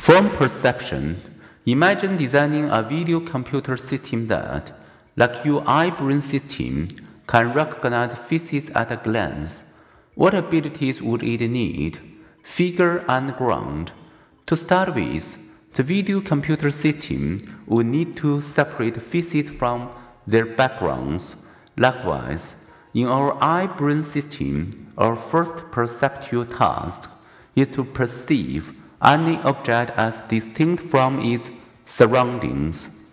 From perception, imagine designing a video computer system that, like your eye brain system, can recognize faces at a glance. What abilities would it need? Figure and ground. To start with, the video computer system would need to separate faces from their backgrounds. Likewise, in our eye brain system, our first perceptual task is to perceive any object as distinct from its surroundings.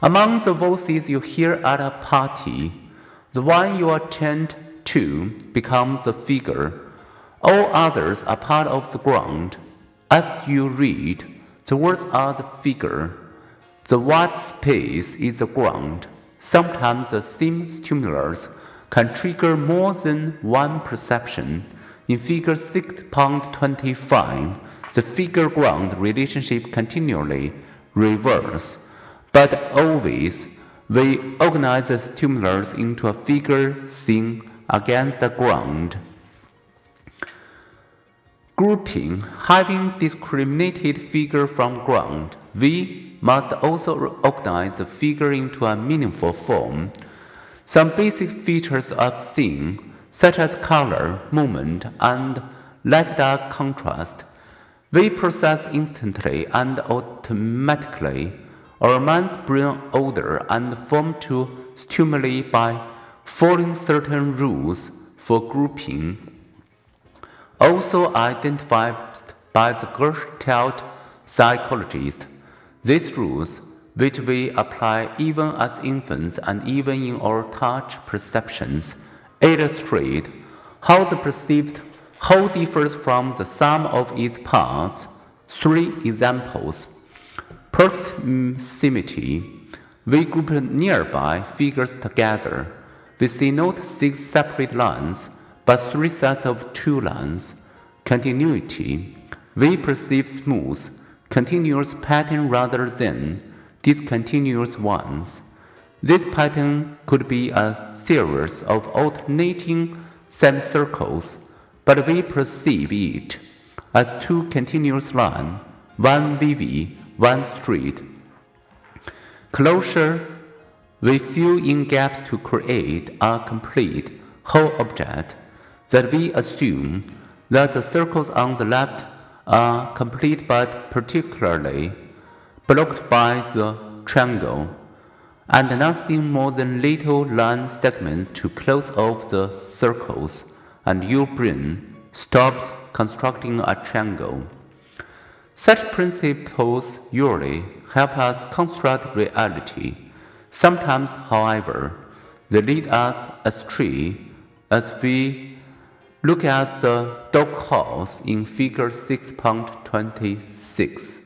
Among the voices you hear at a party, the one you attend to becomes the figure. All others are part of the ground. As you read, the words are the figure. The white space is the ground. Sometimes the same stimulus can trigger more than one perception. In Figure 6.25, the figure ground relationship continually reverse, but always we organize the stimulus into a figure seen against the ground. Grouping, having discriminated figure from ground, we must also organize the figure into a meaningful form. Some basic features of scene, such as color, movement, and light dark contrast, we process instantly and automatically. Our minds bring order and form to stimuli by following certain rules for grouping, also identified by the Gestalt psychologist. These rules, which we apply even as infants and even in our touch perceptions, illustrate how the perceived whole differs from the sum of its parts. Three examples. Proximity. We group nearby figures together. We see not six separate lines, but three sets of two lines. Continuity. We perceive smooth, continuous pattern rather than discontinuous ones. This pattern could be a series of alternating semicircles but we perceive it as two continuous lines, one VV, one straight. Closure, we fill in gaps to create a complete whole object that we assume that the circles on the left are complete but particularly blocked by the triangle, and nothing more than little line segments to close off the circles and your brain stops constructing a triangle. Such principles usually help us construct reality. Sometimes, however, they lead us astray as we look at the dog doghouse in Figure 6.26.